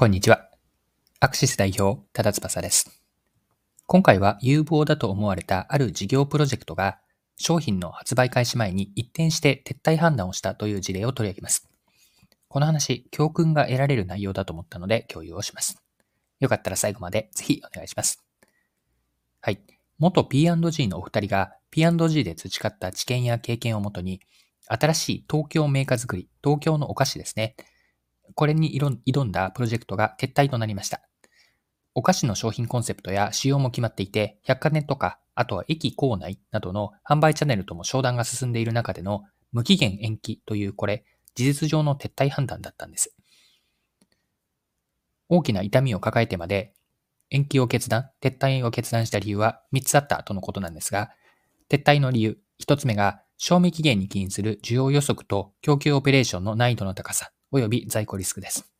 こんにちは。アクシス代表、ただ翼です。今回は有望だと思われたある事業プロジェクトが商品の発売開始前に一転して撤退判断をしたという事例を取り上げます。この話、教訓が得られる内容だと思ったので共有をします。よかったら最後までぜひお願いします。はい。元 P&G のお二人が P&G で培った知見や経験をもとに、新しい東京メーカー作り、東京のお菓子ですね。これに挑んだプロジェクトが撤退となりました。お菓子の商品コンセプトや仕様も決まっていて、百貨店とか、あとは駅構内などの販売チャンネルとも商談が進んでいる中での無期限延期というこれ、事実上の撤退判断だったんです。大きな痛みを抱えてまで延期を決断、撤退を決断した理由は3つあったとのことなんですが、撤退の理由、1つ目が賞味期限に起因する需要予測と供給オペレーションの難易度の高さ。及び在庫リスクです。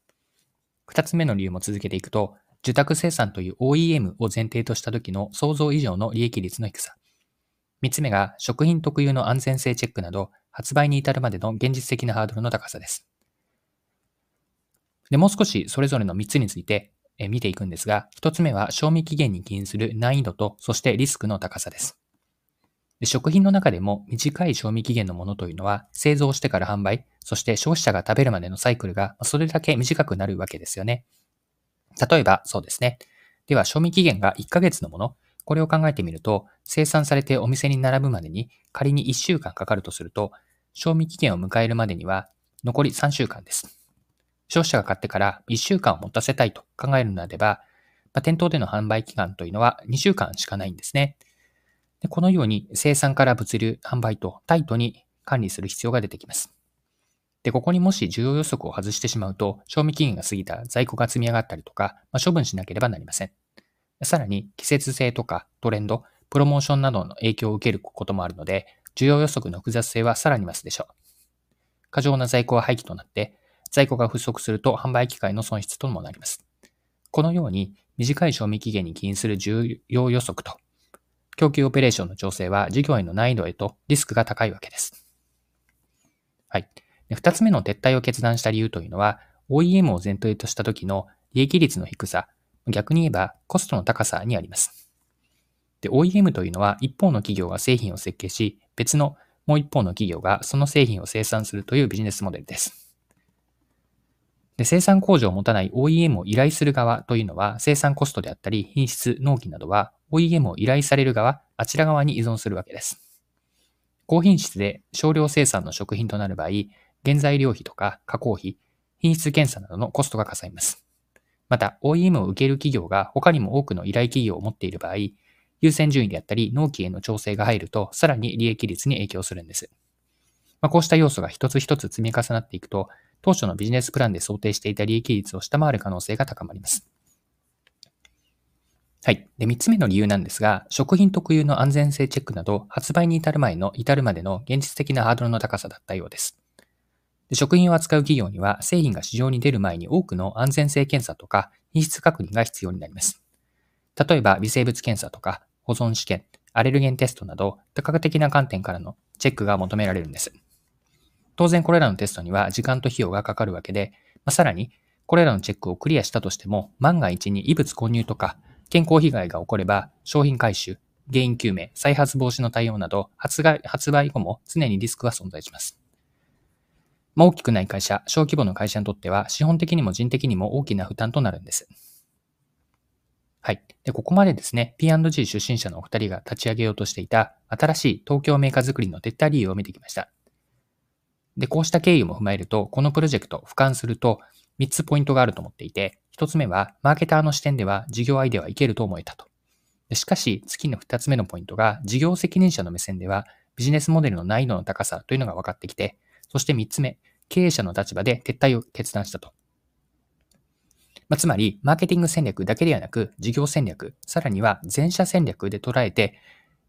二つ目の理由も続けていくと、受託生産という OEM を前提とした時の想像以上の利益率の低さ。三つ目が食品特有の安全性チェックなど、発売に至るまでの現実的なハードルの高さです。で、もう少しそれぞれの三つについて見ていくんですが、一つ目は賞味期限に起因する難易度と、そしてリスクの高さです。で食品の中でも短い賞味期限のものというのは製造してから販売、そして消費者が食べるまでのサイクルがそれだけ短くなるわけですよね。例えばそうですね。では賞味期限が1ヶ月のもの、これを考えてみると生産されてお店に並ぶまでに仮に1週間かかるとすると賞味期限を迎えるまでには残り3週間です。消費者が買ってから1週間を持たせたいと考えるのであれば、まあ、店頭での販売期間というのは2週間しかないんですね。でこのように生産から物流、販売とタイトに管理する必要が出てきます。で、ここにもし需要予測を外してしまうと、賞味期限が過ぎた在庫が積み上がったりとか、まあ、処分しなければなりません。さらに、季節性とかトレンド、プロモーションなどの影響を受けることもあるので、需要予測の複雑性はさらに増すでしょう。過剰な在庫は廃棄となって、在庫が不足すると販売機会の損失ともなります。このように、短い賞味期限に起因する需要予測と供給オペレーションの調整は事業への難易度へとリスクが高いわけです。はい。二つ目の撤退を決断した理由というのは、OEM を前提とした時の利益率の低さ、逆に言えばコストの高さにあります。で、OEM というのは一方の企業が製品を設計し、別のもう一方の企業がその製品を生産するというビジネスモデルです。で生産工場を持たない OEM を依頼する側というのは生産コストであったり品質、納期などは OEM を依頼される側、あちら側に依存するわけです。高品質で少量生産の食品となる場合、原材料費とか加工費、品質検査などのコストがかさみます。また、OEM を受ける企業が他にも多くの依頼企業を持っている場合、優先順位であったり、納期への調整が入ると、さらに利益率に影響するんです。まあ、こうした要素が一つ一つ積み重なっていくと、当初のビジネスプランで想定していた利益率を下回る可能性が高まります。はい。で、三つ目の理由なんですが、食品特有の安全性チェックなど、発売に至る前の至るまでの現実的なハードルの高さだったようです。で食品を扱う企業には、製品が市場に出る前に多くの安全性検査とか品質確認が必要になります。例えば、微生物検査とか、保存試験、アレルゲンテストなど、多角的な観点からのチェックが求められるんです。当然これらのテストには時間と費用がかかるわけで、まあ、さらに、これらのチェックをクリアしたとしても、万が一に異物混入とか健康被害が起これば、商品回収、原因究明、再発防止の対応など、発売発売後も常にリスクは存在します。まあ、大きくない会社、小規模の会社にとっては、資本的にも人的にも大きな負担となるんです。はい。で、ここまでですね、P&G 出身者のお二人が立ち上げようとしていた新しい東京メーカー作りの撤退理由を見てきました。で、こうした経緯も踏まえると、このプロジェクト、俯瞰すると、3つポイントがあると思っていて、1つ目は、マーケターの視点では事業アイデアはいけると思えたと。しかし、次の2つ目のポイントが、事業責任者の目線では、ビジネスモデルの難易度の高さというのが分かってきて、そして3つ目、経営者の立場で撤退を決断したと。まあ、つまり、マーケティング戦略だけではなく、事業戦略、さらには全社戦略で捉えて、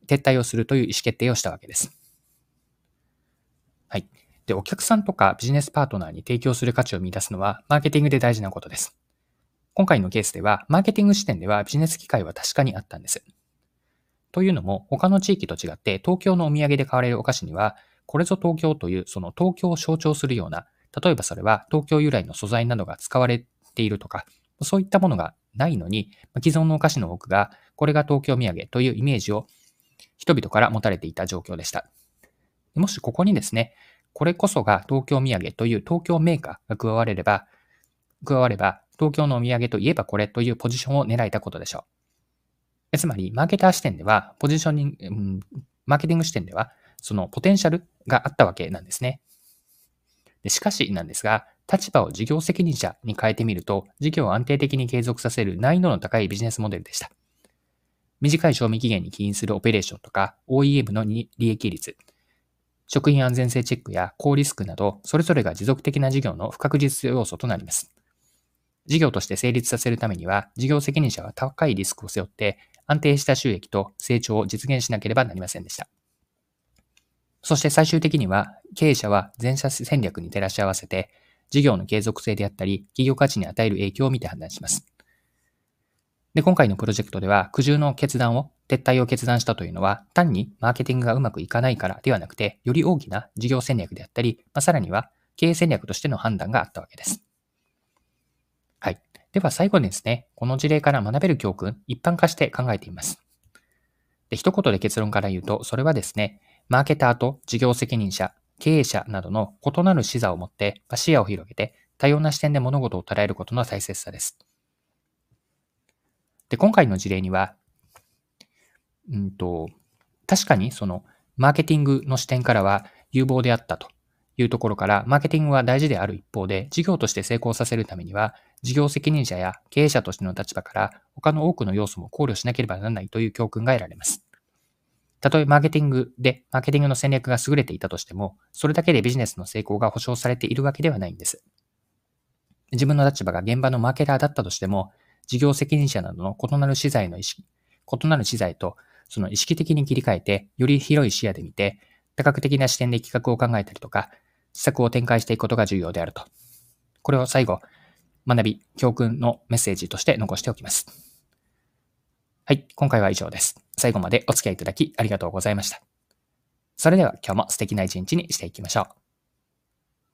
撤退をするという意思決定をしたわけです。はい。で、お客さんとかビジネスパートナーに提供する価値を見出すのは、マーケティングで大事なことです。今回のケースでは、マーケティング視点ではビジネス機会は確かにあったんです。というのも、他の地域と違って、東京のお土産で買われるお菓子には、これぞ東京という、その東京を象徴するような、例えばそれは東京由来の素材などが使われているとか、そういったものがないのに、既存のお菓子の多くが、これが東京土産というイメージを人々から持たれていた状況でした。もしここにですね、これこそが東京土産という東京メーカーが加われれば、加われば、東京のお土産といえばこれというポジションを狙えたことでしょう。つまり、マーケター視点では、ポジショニング、うん、マーケティング視点では、そのポテンシャルがあったわけなんですね。でしかしなんですが、立場を事業責任者に変えてみると、事業を安定的に継続させる難易度の高いビジネスモデルでした。短い賞味期限に起因するオペレーションとか、OEM の利益率、食品安全性チェックや高リスクなど、それぞれが持続的な事業の不確実要素となります。事業として成立させるためには、事業責任者は高いリスクを背負って、安定した収益と成長を実現しなければなりませんでした。そして最終的には、経営者は全社戦略に照らし合わせて、事業の継続性であったり、企業価値に与える影響を見て判断します。で、今回のプロジェクトでは、苦渋の決断を、撤退を決断したというのは、単にマーケティングがうまくいかないからではなくて、より大きな事業戦略であったり、まあ、さらには経営戦略としての判断があったわけです。では最後にですね、この事例から学べる教訓、一般化して考えています。で、一言で結論から言うと、それはですね、マーケターと事業責任者、経営者などの異なる視座を持って、視野を広げて、多様な視点で物事を捉えることの大切さです。で、今回の事例には、うんと、確かにその、マーケティングの視点からは有望であったというところから、マーケティングは大事である一方で、事業として成功させるためには、事業責任者や経営者としての立場から、他の多くの要素も考慮しなければならないという教訓が得られます。たとえマーケティングで、マーケティングの戦略が優れていたとしても、それだけでビジネスの成功が保証されているわけではないんです。自分の立場が現場のマーケターだったとしても、事業責任者などの異なる資材の意識、異なる資材とその意識的に切り替えて、より広い視野で見て、多角的な視点で企画を考えたりとか、施策を展開していくことが重要であると。これを最後、学び、教訓のメッセージとして残しておきます。はい、今回は以上です。最後までお付き合いいただきありがとうございました。それでは今日も素敵な一日にしていきましょう。